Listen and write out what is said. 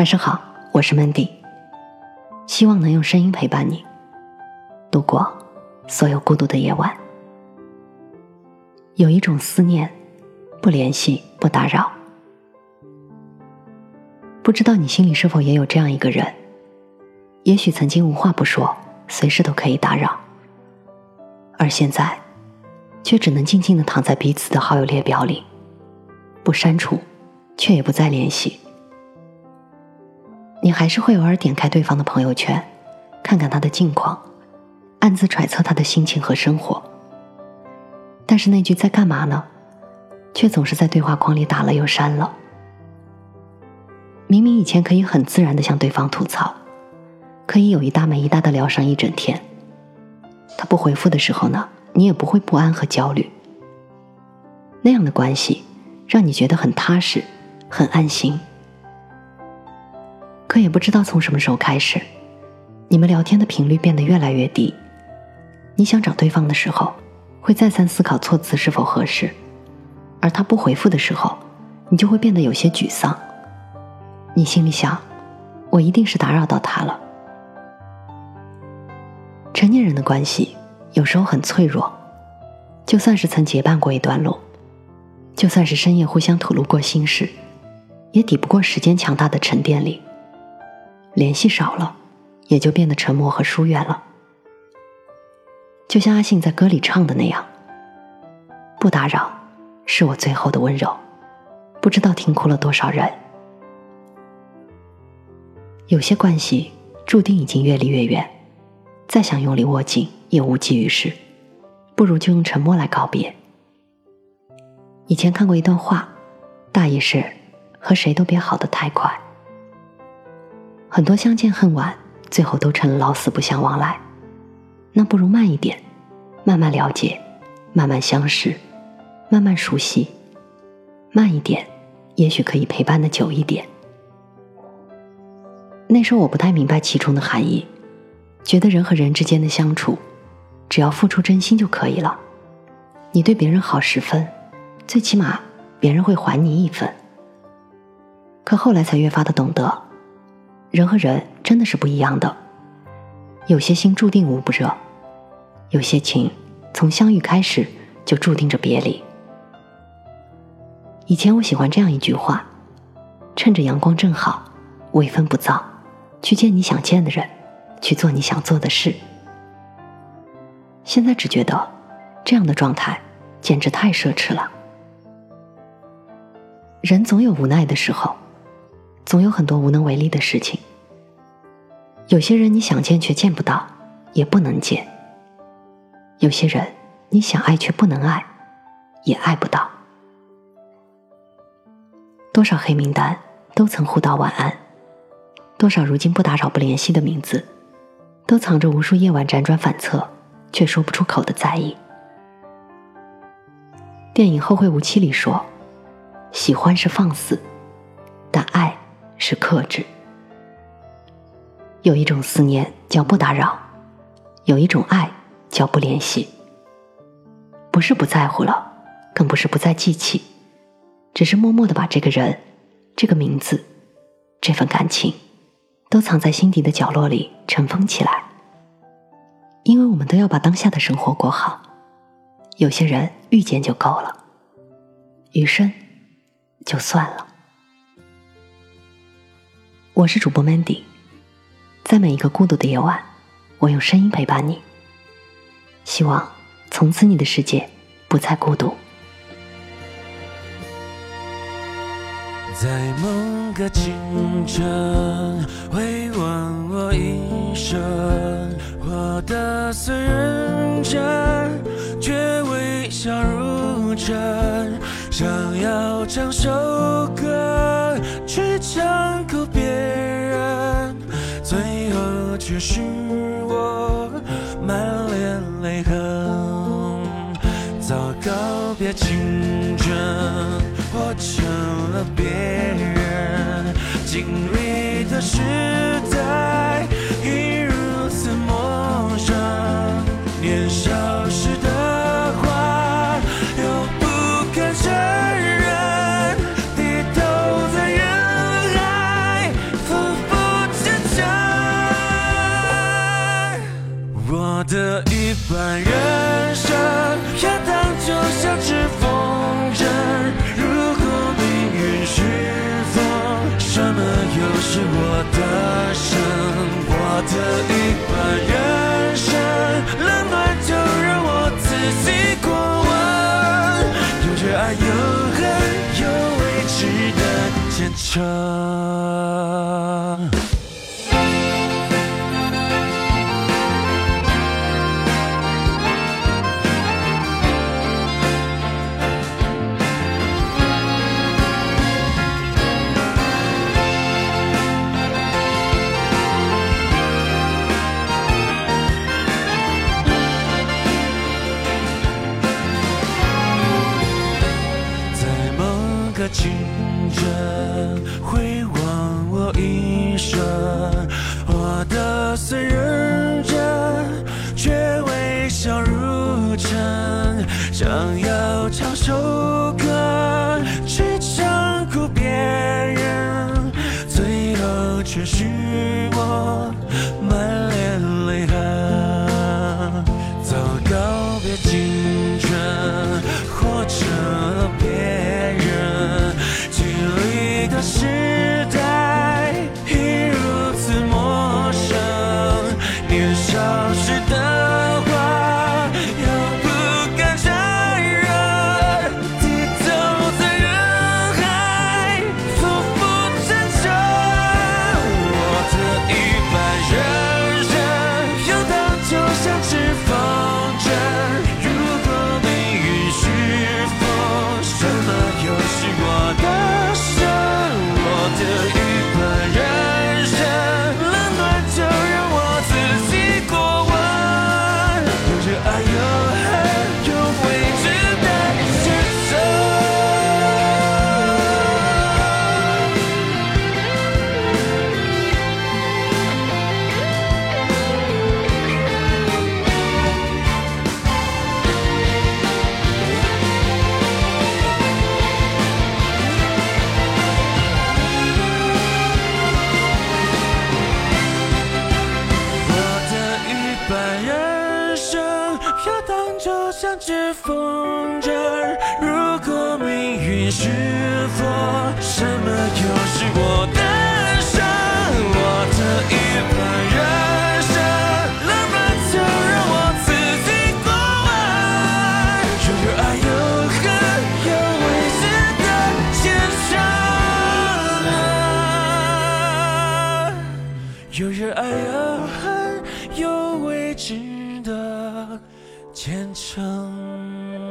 晚上好，我是 Mandy，希望能用声音陪伴你度过所有孤独的夜晚。有一种思念，不联系，不打扰。不知道你心里是否也有这样一个人？也许曾经无话不说，随时都可以打扰，而现在，却只能静静的躺在彼此的好友列表里，不删除，却也不再联系。你还是会偶尔点开对方的朋友圈，看看他的近况，暗自揣测他的心情和生活。但是那句“在干嘛呢”，却总是在对话框里打了又删了。明明以前可以很自然的向对方吐槽，可以有一搭没一搭的聊上一整天。他不回复的时候呢，你也不会不安和焦虑。那样的关系，让你觉得很踏实，很安心。可也不知道从什么时候开始，你们聊天的频率变得越来越低。你想找对方的时候，会再三思考措辞是否合适；而他不回复的时候，你就会变得有些沮丧。你心里想：我一定是打扰到他了。成年人的关系有时候很脆弱，就算是曾结伴过一段路，就算是深夜互相吐露过心事，也抵不过时间强大的沉淀力。联系少了，也就变得沉默和疏远了。就像阿信在歌里唱的那样：“不打扰，是我最后的温柔。”不知道听哭了多少人。有些关系注定已经越离越远，再想用力握紧也无济于事，不如就用沉默来告别。以前看过一段话，大意是：和谁都别好的太快。很多相见恨晚，最后都成了老死不相往来。那不如慢一点，慢慢了解，慢慢相识，慢慢熟悉。慢一点，也许可以陪伴的久一点。那时候我不太明白其中的含义，觉得人和人之间的相处，只要付出真心就可以了。你对别人好十分，最起码别人会还你一分。可后来才越发的懂得。人和人真的是不一样的，有些心注定无不热，有些情从相遇开始就注定着别离。以前我喜欢这样一句话：趁着阳光正好，微风不燥，去见你想见的人，去做你想做的事。现在只觉得这样的状态简直太奢侈了。人总有无奈的时候。总有很多无能为力的事情。有些人你想见却见不到，也不能见；有些人你想爱却不能爱，也爱不到。多少黑名单都曾互道晚安，多少如今不打扰、不联系的名字，都藏着无数夜晚辗转反侧却说不出口的在意。电影《后会无期》里说：“喜欢是放肆，”是克制。有一种思念叫不打扰，有一种爱叫不联系。不是不在乎了，更不是不再记起，只是默默的把这个人、这个名字、这份感情，都藏在心底的角落里尘封起来。因为我们都要把当下的生活过好，有些人遇见就够了，余生就算了。我是主播 Mandy，在每一个孤独的夜晚，我用声音陪伴你。希望从此你的世界不再孤独。在某个清晨，回望我一生，活得虽认真，却微笑如真，想要唱首歌去唱够，最后却是我满脸泪痕。早告别青春，活成了别人经历的事我的一半人生，要当就像只风筝。如果命运是风，什么又是我的生？我的一半人生，冷暖就让我自己过问。有热爱，有恨，有未知的坚强。的清晨，回望我一生，活得虽认真，却微笑如尘。想要唱首就像只风筝。如果命运是错，什么又是我的伤？我的一半人生，冷暖就让我自己过问。有热爱，有恨，有未知的前程。有热爱，有恨，有未知的虔诚。